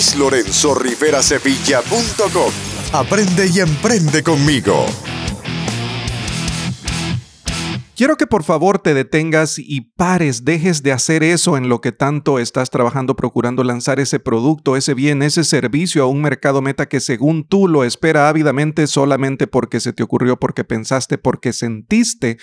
luislorenzorriverasevilla.com. Aprende y emprende conmigo. Quiero que por favor te detengas y pares, dejes de hacer eso en lo que tanto estás trabajando procurando lanzar ese producto, ese bien, ese servicio a un mercado meta que según tú lo espera ávidamente solamente porque se te ocurrió, porque pensaste, porque sentiste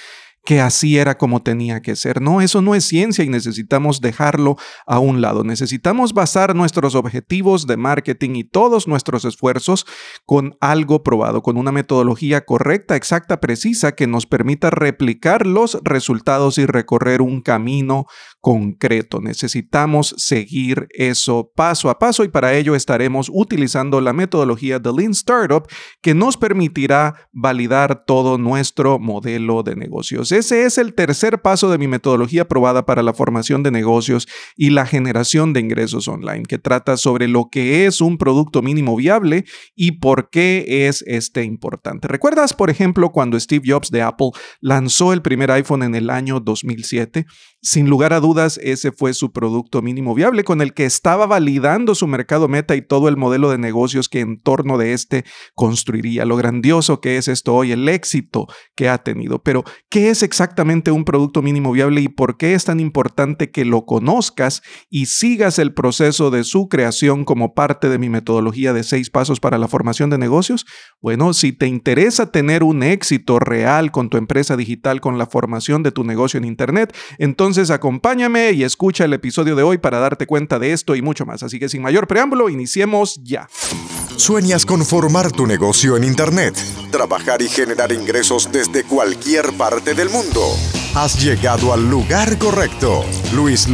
que así era como tenía que ser. No, eso no es ciencia y necesitamos dejarlo a un lado. Necesitamos basar nuestros objetivos de marketing y todos nuestros esfuerzos con algo probado, con una metodología correcta, exacta, precisa que nos permita replicar los resultados y recorrer un camino concreto. Necesitamos seguir eso paso a paso y para ello estaremos utilizando la metodología de Lean Startup que nos permitirá validar todo nuestro modelo de negocios. Ese es el tercer paso de mi metodología probada para la formación de negocios y la generación de ingresos online, que trata sobre lo que es un producto mínimo viable y por qué es este importante. ¿Recuerdas, por ejemplo, cuando Steve Jobs de Apple lanzó el primer iPhone en el año 2007? Sin lugar a dudas, ese fue su producto mínimo viable con el que estaba validando su mercado meta y todo el modelo de negocios que en torno de este construiría. Lo grandioso que es esto hoy, el éxito que ha tenido. Pero, ¿qué es exactamente un producto mínimo viable y por qué es tan importante que lo conozcas y sigas el proceso de su creación como parte de mi metodología de seis pasos para la formación de negocios? Bueno, si te interesa tener un éxito real con tu empresa digital, con la formación de tu negocio en Internet, entonces entonces acompáñame y escucha el episodio de hoy para darte cuenta de esto y mucho más. Así que sin mayor preámbulo, iniciemos ya. ¿Sueñas con formar tu negocio en Internet? Trabajar y generar ingresos desde cualquier parte del mundo. Has llegado al lugar correcto. Luis.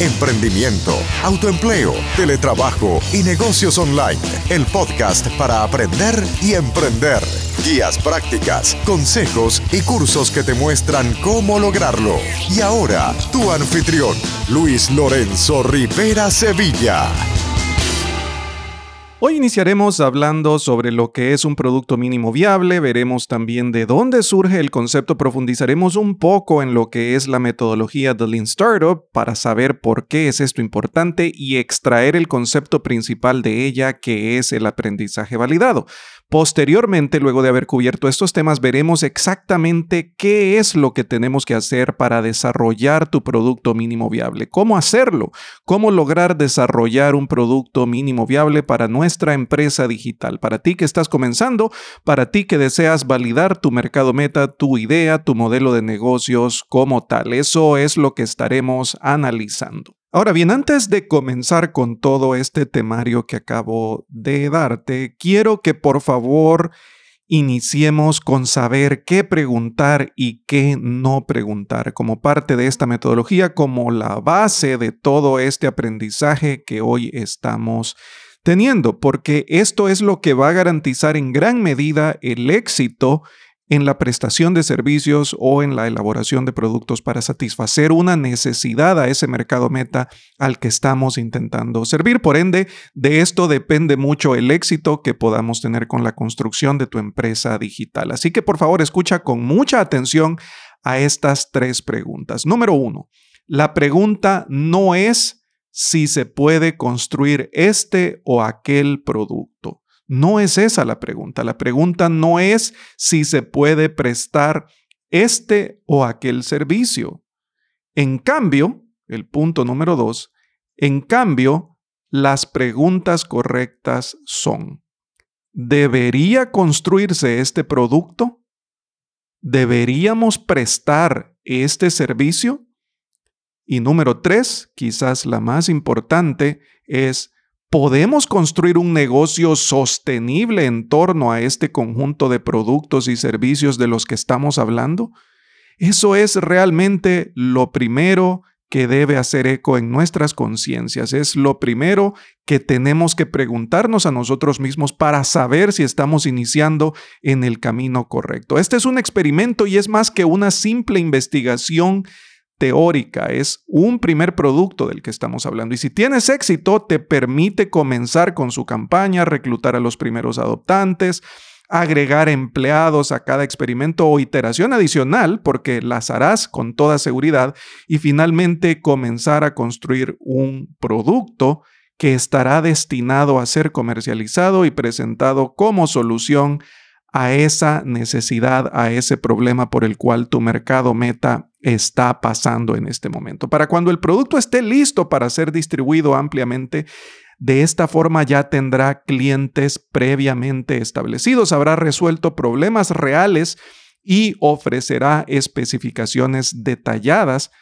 Emprendimiento, autoempleo, teletrabajo y negocios online. El podcast para aprender y emprender guías prácticas, consejos y cursos que te muestran cómo lograrlo. Y ahora, tu anfitrión, Luis Lorenzo Rivera Sevilla. Hoy iniciaremos hablando sobre lo que es un producto mínimo viable, veremos también de dónde surge el concepto, profundizaremos un poco en lo que es la metodología de Lean Startup para saber por qué es esto importante y extraer el concepto principal de ella que es el aprendizaje validado. Posteriormente, luego de haber cubierto estos temas, veremos exactamente qué es lo que tenemos que hacer para desarrollar tu producto mínimo viable, cómo hacerlo, cómo lograr desarrollar un producto mínimo viable para nuestra empresa digital, para ti que estás comenzando, para ti que deseas validar tu mercado meta, tu idea, tu modelo de negocios como tal. Eso es lo que estaremos analizando. Ahora bien, antes de comenzar con todo este temario que acabo de darte, quiero que por favor iniciemos con saber qué preguntar y qué no preguntar como parte de esta metodología, como la base de todo este aprendizaje que hoy estamos teniendo, porque esto es lo que va a garantizar en gran medida el éxito en la prestación de servicios o en la elaboración de productos para satisfacer una necesidad a ese mercado meta al que estamos intentando servir. Por ende, de esto depende mucho el éxito que podamos tener con la construcción de tu empresa digital. Así que por favor escucha con mucha atención a estas tres preguntas. Número uno, la pregunta no es si se puede construir este o aquel producto. No es esa la pregunta. La pregunta no es si se puede prestar este o aquel servicio. En cambio, el punto número dos, en cambio, las preguntas correctas son, ¿debería construirse este producto? ¿Deberíamos prestar este servicio? Y número tres, quizás la más importante, es ¿Podemos construir un negocio sostenible en torno a este conjunto de productos y servicios de los que estamos hablando? Eso es realmente lo primero que debe hacer eco en nuestras conciencias. Es lo primero que tenemos que preguntarnos a nosotros mismos para saber si estamos iniciando en el camino correcto. Este es un experimento y es más que una simple investigación teórica, es un primer producto del que estamos hablando. Y si tienes éxito, te permite comenzar con su campaña, reclutar a los primeros adoptantes, agregar empleados a cada experimento o iteración adicional, porque las harás con toda seguridad, y finalmente comenzar a construir un producto que estará destinado a ser comercializado y presentado como solución a esa necesidad, a ese problema por el cual tu mercado meta está pasando en este momento. Para cuando el producto esté listo para ser distribuido ampliamente, de esta forma ya tendrá clientes previamente establecidos, habrá resuelto problemas reales y ofrecerá especificaciones detalladas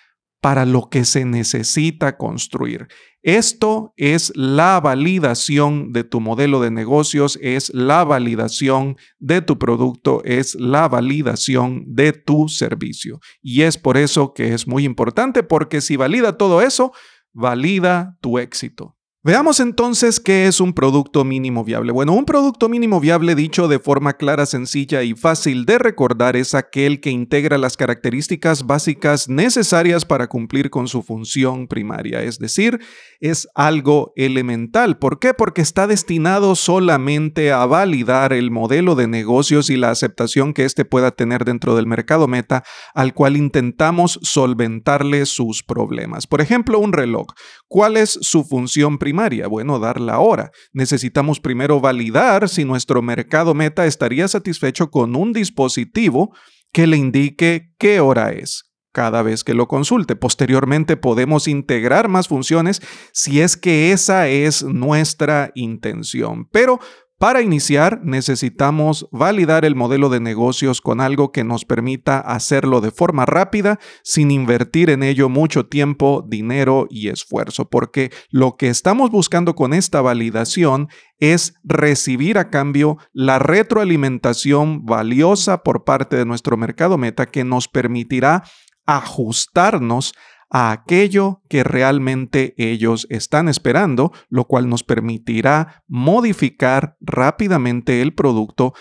para lo que se necesita construir. Esto es la validación de tu modelo de negocios, es la validación de tu producto, es la validación de tu servicio. Y es por eso que es muy importante, porque si valida todo eso, valida tu éxito. Veamos entonces qué es un producto mínimo viable. Bueno, un producto mínimo viable dicho de forma clara, sencilla y fácil de recordar es aquel que integra las características básicas necesarias para cumplir con su función primaria, es decir, es algo elemental. ¿Por qué? Porque está destinado solamente a validar el modelo de negocios y la aceptación que éste pueda tener dentro del mercado meta al cual intentamos solventarle sus problemas. Por ejemplo, un reloj. ¿Cuál es su función primaria? Bueno, dar la hora. Necesitamos primero validar si nuestro mercado meta estaría satisfecho con un dispositivo que le indique qué hora es cada vez que lo consulte. Posteriormente podemos integrar más funciones si es que esa es nuestra intención. Pero para iniciar, necesitamos validar el modelo de negocios con algo que nos permita hacerlo de forma rápida sin invertir en ello mucho tiempo, dinero y esfuerzo, porque lo que estamos buscando con esta validación es recibir a cambio la retroalimentación valiosa por parte de nuestro mercado meta que nos permitirá ajustarnos a aquello que realmente ellos están esperando, lo cual nos permitirá modificar rápidamente el producto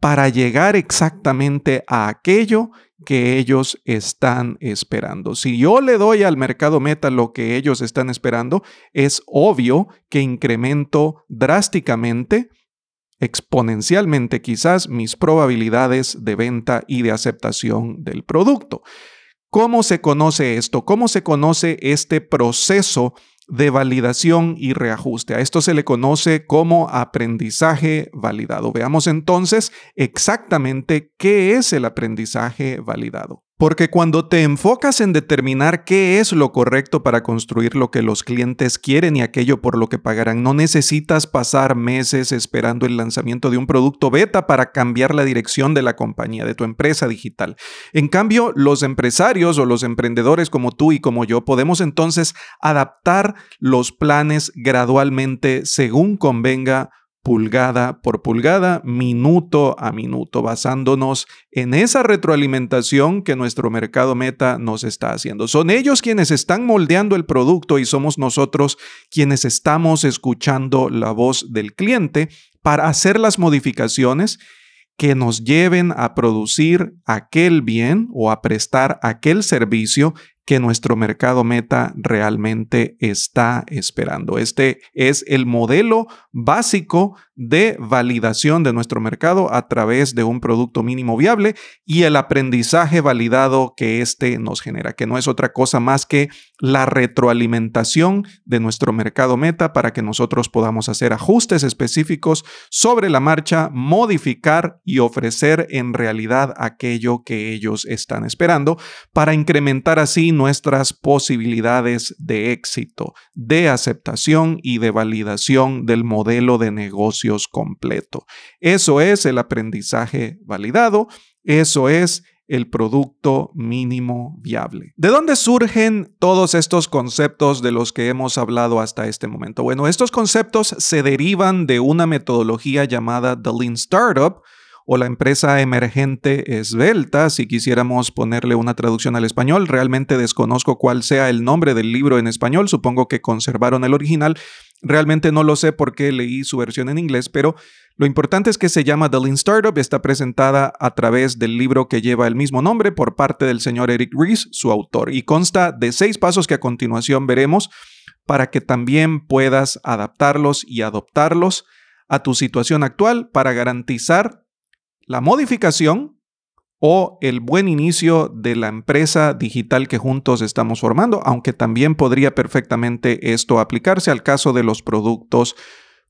para llegar exactamente a aquello que ellos están esperando. Si yo le doy al mercado meta lo que ellos están esperando, es obvio que incremento drásticamente, exponencialmente quizás, mis probabilidades de venta y de aceptación del producto. ¿Cómo se conoce esto? ¿Cómo se conoce este proceso de validación y reajuste? A esto se le conoce como aprendizaje validado. Veamos entonces exactamente qué es el aprendizaje validado. Porque cuando te enfocas en determinar qué es lo correcto para construir lo que los clientes quieren y aquello por lo que pagarán, no necesitas pasar meses esperando el lanzamiento de un producto beta para cambiar la dirección de la compañía, de tu empresa digital. En cambio, los empresarios o los emprendedores como tú y como yo podemos entonces adaptar los planes gradualmente según convenga pulgada por pulgada, minuto a minuto, basándonos en esa retroalimentación que nuestro mercado meta nos está haciendo. Son ellos quienes están moldeando el producto y somos nosotros quienes estamos escuchando la voz del cliente para hacer las modificaciones que nos lleven a producir aquel bien o a prestar aquel servicio que nuestro mercado meta realmente está esperando. Este es el modelo básico de validación de nuestro mercado a través de un producto mínimo viable y el aprendizaje validado que éste nos genera, que no es otra cosa más que la retroalimentación de nuestro mercado meta para que nosotros podamos hacer ajustes específicos sobre la marcha, modificar y ofrecer en realidad aquello que ellos están esperando para incrementar así nuestras posibilidades de éxito, de aceptación y de validación del modelo de negocio completo. Eso es el aprendizaje validado, eso es el producto mínimo viable. ¿De dónde surgen todos estos conceptos de los que hemos hablado hasta este momento? Bueno, estos conceptos se derivan de una metodología llamada The Lean Startup, o la empresa emergente esbelta, si quisiéramos ponerle una traducción al español. Realmente desconozco cuál sea el nombre del libro en español, supongo que conservaron el original. Realmente no lo sé porque leí su versión en inglés, pero lo importante es que se llama The Lean Startup, está presentada a través del libro que lleva el mismo nombre por parte del señor Eric Ries, su autor, y consta de seis pasos que a continuación veremos para que también puedas adaptarlos y adoptarlos a tu situación actual para garantizar la modificación o el buen inicio de la empresa digital que juntos estamos formando, aunque también podría perfectamente esto aplicarse al caso de los productos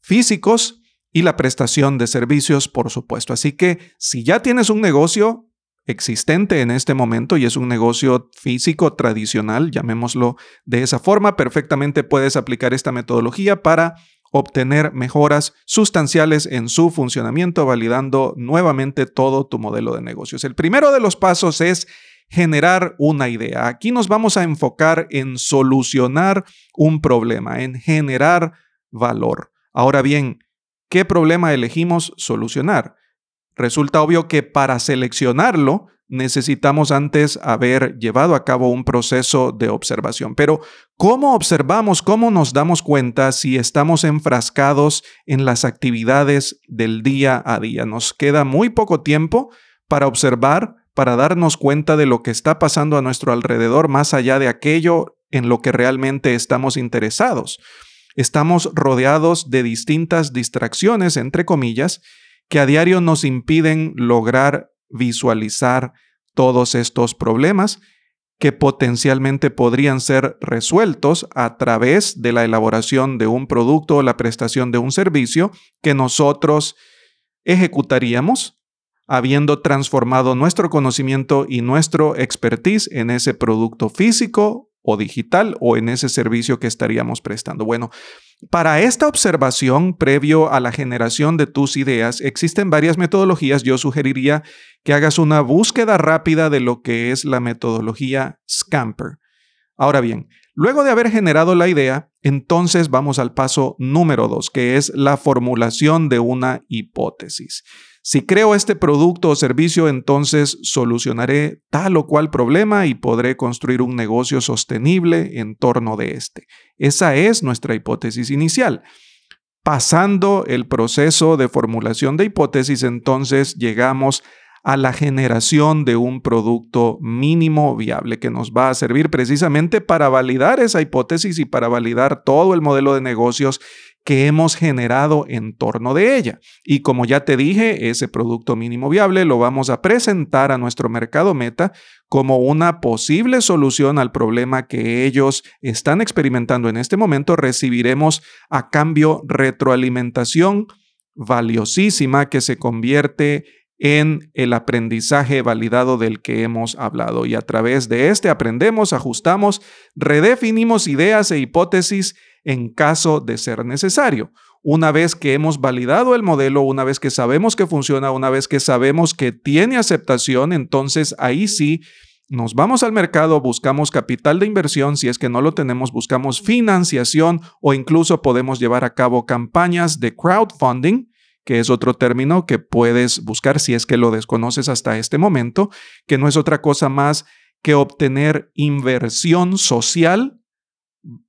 físicos y la prestación de servicios, por supuesto. Así que si ya tienes un negocio existente en este momento y es un negocio físico tradicional, llamémoslo de esa forma, perfectamente puedes aplicar esta metodología para obtener mejoras sustanciales en su funcionamiento, validando nuevamente todo tu modelo de negocios. El primero de los pasos es generar una idea. Aquí nos vamos a enfocar en solucionar un problema, en generar valor. Ahora bien, ¿qué problema elegimos solucionar? Resulta obvio que para seleccionarlo necesitamos antes haber llevado a cabo un proceso de observación. Pero, ¿cómo observamos, cómo nos damos cuenta si estamos enfrascados en las actividades del día a día? Nos queda muy poco tiempo para observar, para darnos cuenta de lo que está pasando a nuestro alrededor, más allá de aquello en lo que realmente estamos interesados. Estamos rodeados de distintas distracciones, entre comillas, que a diario nos impiden lograr visualizar todos estos problemas que potencialmente podrían ser resueltos a través de la elaboración de un producto o la prestación de un servicio que nosotros ejecutaríamos habiendo transformado nuestro conocimiento y nuestro expertise en ese producto físico o digital o en ese servicio que estaríamos prestando. Bueno, para esta observación previo a la generación de tus ideas, existen varias metodologías. Yo sugeriría que hagas una búsqueda rápida de lo que es la metodología Scamper. Ahora bien, luego de haber generado la idea, entonces vamos al paso número dos, que es la formulación de una hipótesis. Si creo este producto o servicio, entonces solucionaré tal o cual problema y podré construir un negocio sostenible en torno de este. Esa es nuestra hipótesis inicial. Pasando el proceso de formulación de hipótesis, entonces llegamos a la generación de un producto mínimo viable que nos va a servir precisamente para validar esa hipótesis y para validar todo el modelo de negocios que hemos generado en torno de ella. Y como ya te dije, ese producto mínimo viable lo vamos a presentar a nuestro mercado meta como una posible solución al problema que ellos están experimentando en este momento. Recibiremos a cambio retroalimentación valiosísima que se convierte en el aprendizaje validado del que hemos hablado. Y a través de este aprendemos, ajustamos, redefinimos ideas e hipótesis en caso de ser necesario. Una vez que hemos validado el modelo, una vez que sabemos que funciona, una vez que sabemos que tiene aceptación, entonces ahí sí nos vamos al mercado, buscamos capital de inversión, si es que no lo tenemos, buscamos financiación o incluso podemos llevar a cabo campañas de crowdfunding, que es otro término que puedes buscar si es que lo desconoces hasta este momento, que no es otra cosa más que obtener inversión social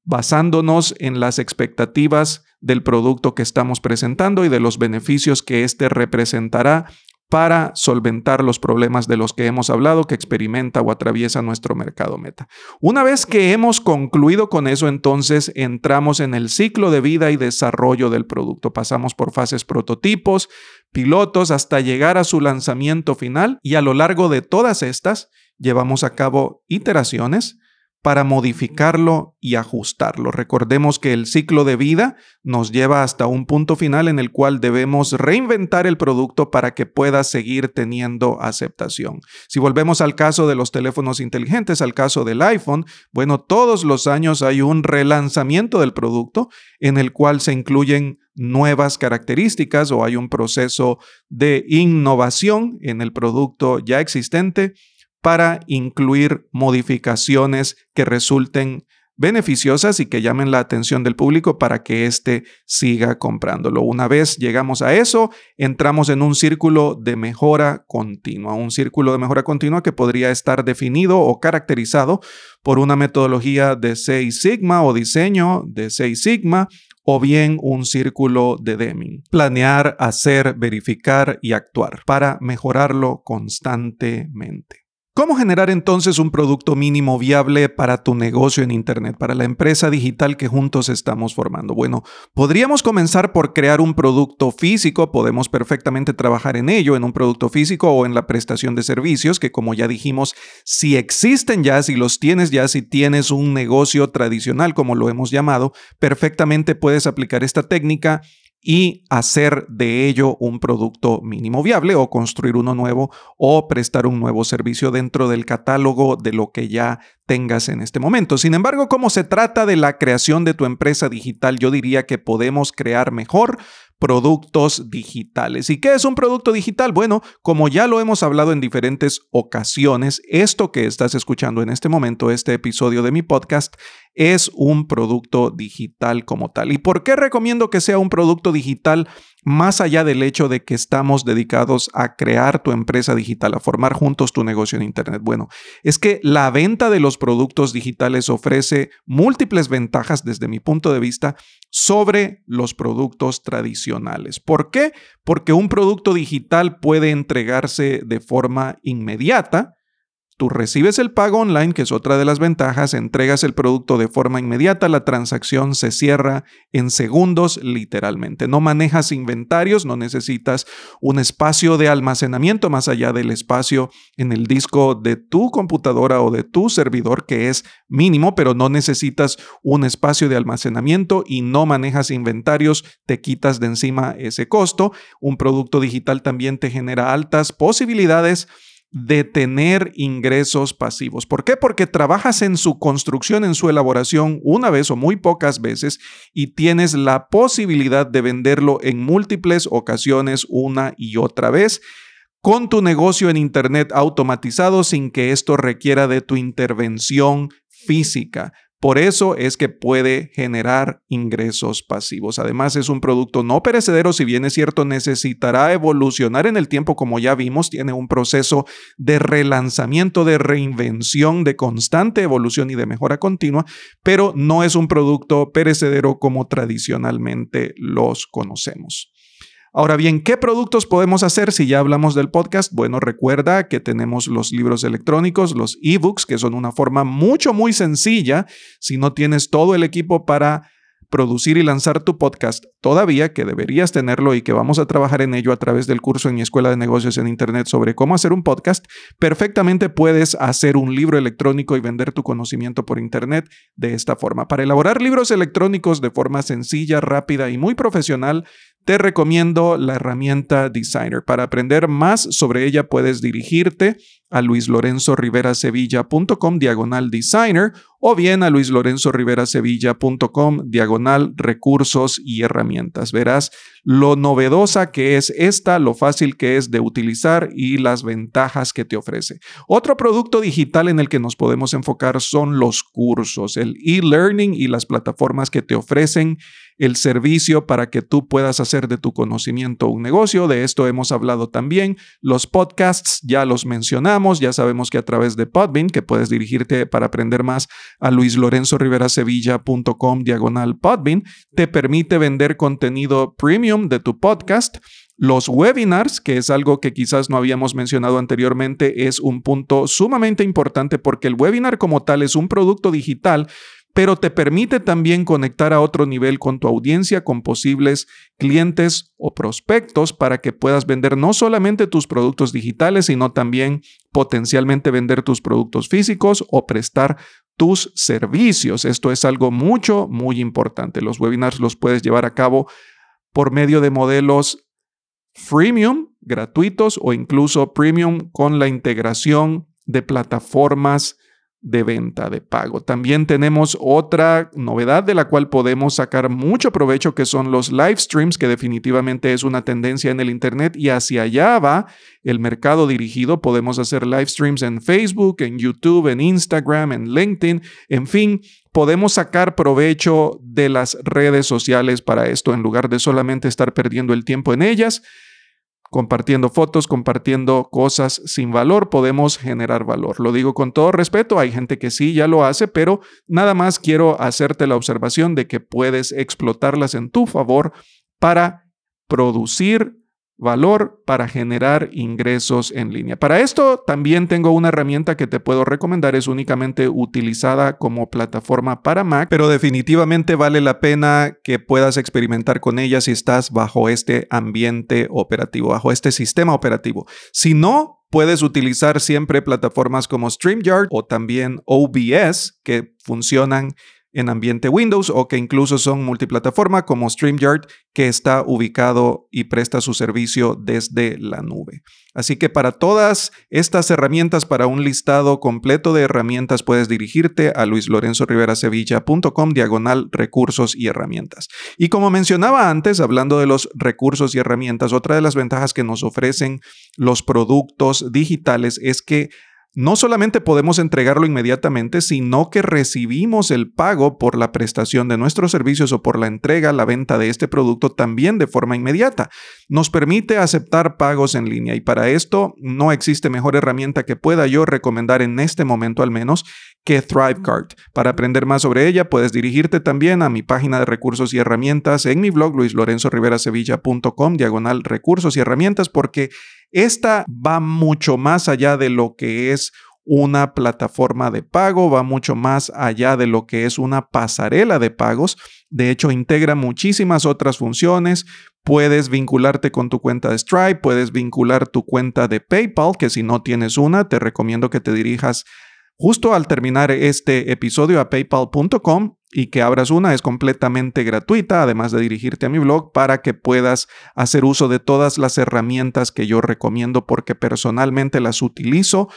basándonos en las expectativas del producto que estamos presentando y de los beneficios que éste representará para solventar los problemas de los que hemos hablado que experimenta o atraviesa nuestro mercado meta. Una vez que hemos concluido con eso, entonces entramos en el ciclo de vida y desarrollo del producto. Pasamos por fases prototipos, pilotos, hasta llegar a su lanzamiento final y a lo largo de todas estas llevamos a cabo iteraciones para modificarlo y ajustarlo. Recordemos que el ciclo de vida nos lleva hasta un punto final en el cual debemos reinventar el producto para que pueda seguir teniendo aceptación. Si volvemos al caso de los teléfonos inteligentes, al caso del iPhone, bueno, todos los años hay un relanzamiento del producto en el cual se incluyen nuevas características o hay un proceso de innovación en el producto ya existente para incluir modificaciones que resulten beneficiosas y que llamen la atención del público para que éste siga comprándolo. Una vez llegamos a eso, entramos en un círculo de mejora continua, un círculo de mejora continua que podría estar definido o caracterizado por una metodología de 6 Sigma o diseño de 6 Sigma o bien un círculo de Deming. Planear, hacer, verificar y actuar para mejorarlo constantemente. ¿Cómo generar entonces un producto mínimo viable para tu negocio en Internet, para la empresa digital que juntos estamos formando? Bueno, podríamos comenzar por crear un producto físico, podemos perfectamente trabajar en ello, en un producto físico o en la prestación de servicios, que como ya dijimos, si existen ya, si los tienes ya, si tienes un negocio tradicional, como lo hemos llamado, perfectamente puedes aplicar esta técnica y hacer de ello un producto mínimo viable o construir uno nuevo o prestar un nuevo servicio dentro del catálogo de lo que ya tengas en este momento. Sin embargo, como se trata de la creación de tu empresa digital, yo diría que podemos crear mejor productos digitales. ¿Y qué es un producto digital? Bueno, como ya lo hemos hablado en diferentes ocasiones, esto que estás escuchando en este momento, este episodio de mi podcast, es un producto digital como tal. ¿Y por qué recomiendo que sea un producto digital? Más allá del hecho de que estamos dedicados a crear tu empresa digital, a formar juntos tu negocio en Internet. Bueno, es que la venta de los productos digitales ofrece múltiples ventajas desde mi punto de vista sobre los productos tradicionales. ¿Por qué? Porque un producto digital puede entregarse de forma inmediata, Tú recibes el pago online, que es otra de las ventajas, entregas el producto de forma inmediata, la transacción se cierra en segundos literalmente. No manejas inventarios, no necesitas un espacio de almacenamiento más allá del espacio en el disco de tu computadora o de tu servidor, que es mínimo, pero no necesitas un espacio de almacenamiento y no manejas inventarios, te quitas de encima ese costo. Un producto digital también te genera altas posibilidades de tener ingresos pasivos. ¿Por qué? Porque trabajas en su construcción, en su elaboración una vez o muy pocas veces y tienes la posibilidad de venderlo en múltiples ocasiones una y otra vez con tu negocio en Internet automatizado sin que esto requiera de tu intervención física. Por eso es que puede generar ingresos pasivos. Además, es un producto no perecedero, si bien es cierto, necesitará evolucionar en el tiempo, como ya vimos, tiene un proceso de relanzamiento, de reinvención, de constante evolución y de mejora continua, pero no es un producto perecedero como tradicionalmente los conocemos. Ahora bien, ¿qué productos podemos hacer si ya hablamos del podcast? Bueno, recuerda que tenemos los libros electrónicos, los ebooks, que son una forma mucho, muy sencilla si no tienes todo el equipo para producir y lanzar tu podcast todavía, que deberías tenerlo y que vamos a trabajar en ello a través del curso en mi escuela de negocios en Internet sobre cómo hacer un podcast, perfectamente puedes hacer un libro electrónico y vender tu conocimiento por Internet de esta forma. Para elaborar libros electrónicos de forma sencilla, rápida y muy profesional, te recomiendo la herramienta Designer. Para aprender más sobre ella puedes dirigirte a luislorenzoriverasevilla.com diagonal designer o bien a luislorenzoriverasevilla.com diagonal recursos y herramientas. Verás lo novedosa que es esta, lo fácil que es de utilizar y las ventajas que te ofrece. Otro producto digital en el que nos podemos enfocar son los cursos, el e-learning y las plataformas que te ofrecen el servicio para que tú puedas hacer de tu conocimiento un negocio. De esto hemos hablado también. Los podcasts ya los mencionamos, ya sabemos que a través de Podbean, que puedes dirigirte para aprender más a luislorenzoriverasevilla.com diagonal Podbean, te permite vender contenido premium de tu podcast. Los webinars, que es algo que quizás no habíamos mencionado anteriormente, es un punto sumamente importante porque el webinar como tal es un producto digital pero te permite también conectar a otro nivel con tu audiencia, con posibles clientes o prospectos para que puedas vender no solamente tus productos digitales, sino también potencialmente vender tus productos físicos o prestar tus servicios. Esto es algo mucho, muy importante. Los webinars los puedes llevar a cabo por medio de modelos freemium, gratuitos o incluso premium con la integración de plataformas de venta de pago. También tenemos otra novedad de la cual podemos sacar mucho provecho que son los live streams, que definitivamente es una tendencia en el Internet y hacia allá va el mercado dirigido. Podemos hacer live streams en Facebook, en YouTube, en Instagram, en LinkedIn, en fin. Podemos sacar provecho de las redes sociales para esto en lugar de solamente estar perdiendo el tiempo en ellas compartiendo fotos, compartiendo cosas sin valor, podemos generar valor. Lo digo con todo respeto, hay gente que sí ya lo hace, pero nada más quiero hacerte la observación de que puedes explotarlas en tu favor para producir valor para generar ingresos en línea. Para esto también tengo una herramienta que te puedo recomendar, es únicamente utilizada como plataforma para Mac, pero definitivamente vale la pena que puedas experimentar con ella si estás bajo este ambiente operativo, bajo este sistema operativo. Si no, Puedes utilizar siempre plataformas como StreamYard o también OBS que funcionan en ambiente Windows o que incluso son multiplataforma como StreamYard que está ubicado y presta su servicio desde la nube. Así que para todas estas herramientas, para un listado completo de herramientas, puedes dirigirte a luislorenzoriverasevilla.com diagonal recursos y herramientas. Y como mencionaba antes, hablando de los recursos y herramientas, otra de las ventajas que nos ofrecen los productos digitales es que no solamente podemos entregarlo inmediatamente, sino que recibimos el pago por la prestación de nuestros servicios o por la entrega, la venta de este producto también de forma inmediata. Nos permite aceptar pagos en línea y para esto no existe mejor herramienta que pueda yo recomendar en este momento al menos que ThriveCard. Para aprender más sobre ella, puedes dirigirte también a mi página de recursos y herramientas en mi blog luislorenzoriverasevilla.com, diagonal recursos y herramientas, porque esta va mucho más allá de lo que es una plataforma de pago, va mucho más allá de lo que es una pasarela de pagos. De hecho, integra muchísimas otras funciones. Puedes vincularte con tu cuenta de Stripe, puedes vincular tu cuenta de PayPal, que si no tienes una, te recomiendo que te dirijas justo al terminar este episodio a paypal.com y que abras una es completamente gratuita, además de dirigirte a mi blog para que puedas hacer uso de todas las herramientas que yo recomiendo porque personalmente las utilizo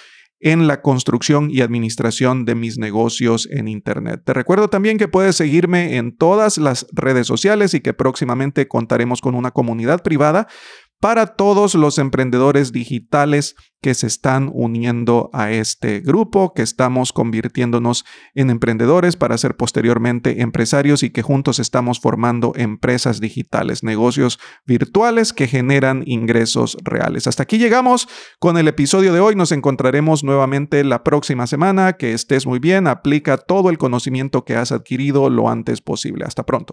en la construcción y administración de mis negocios en Internet. Te recuerdo también que puedes seguirme en todas las redes sociales y que próximamente contaremos con una comunidad privada para todos los emprendedores digitales que se están uniendo a este grupo, que estamos convirtiéndonos en emprendedores para ser posteriormente empresarios y que juntos estamos formando empresas digitales, negocios virtuales que generan ingresos reales. Hasta aquí llegamos con el episodio de hoy. Nos encontraremos nuevamente la próxima semana. Que estés muy bien. Aplica todo el conocimiento que has adquirido lo antes posible. Hasta pronto.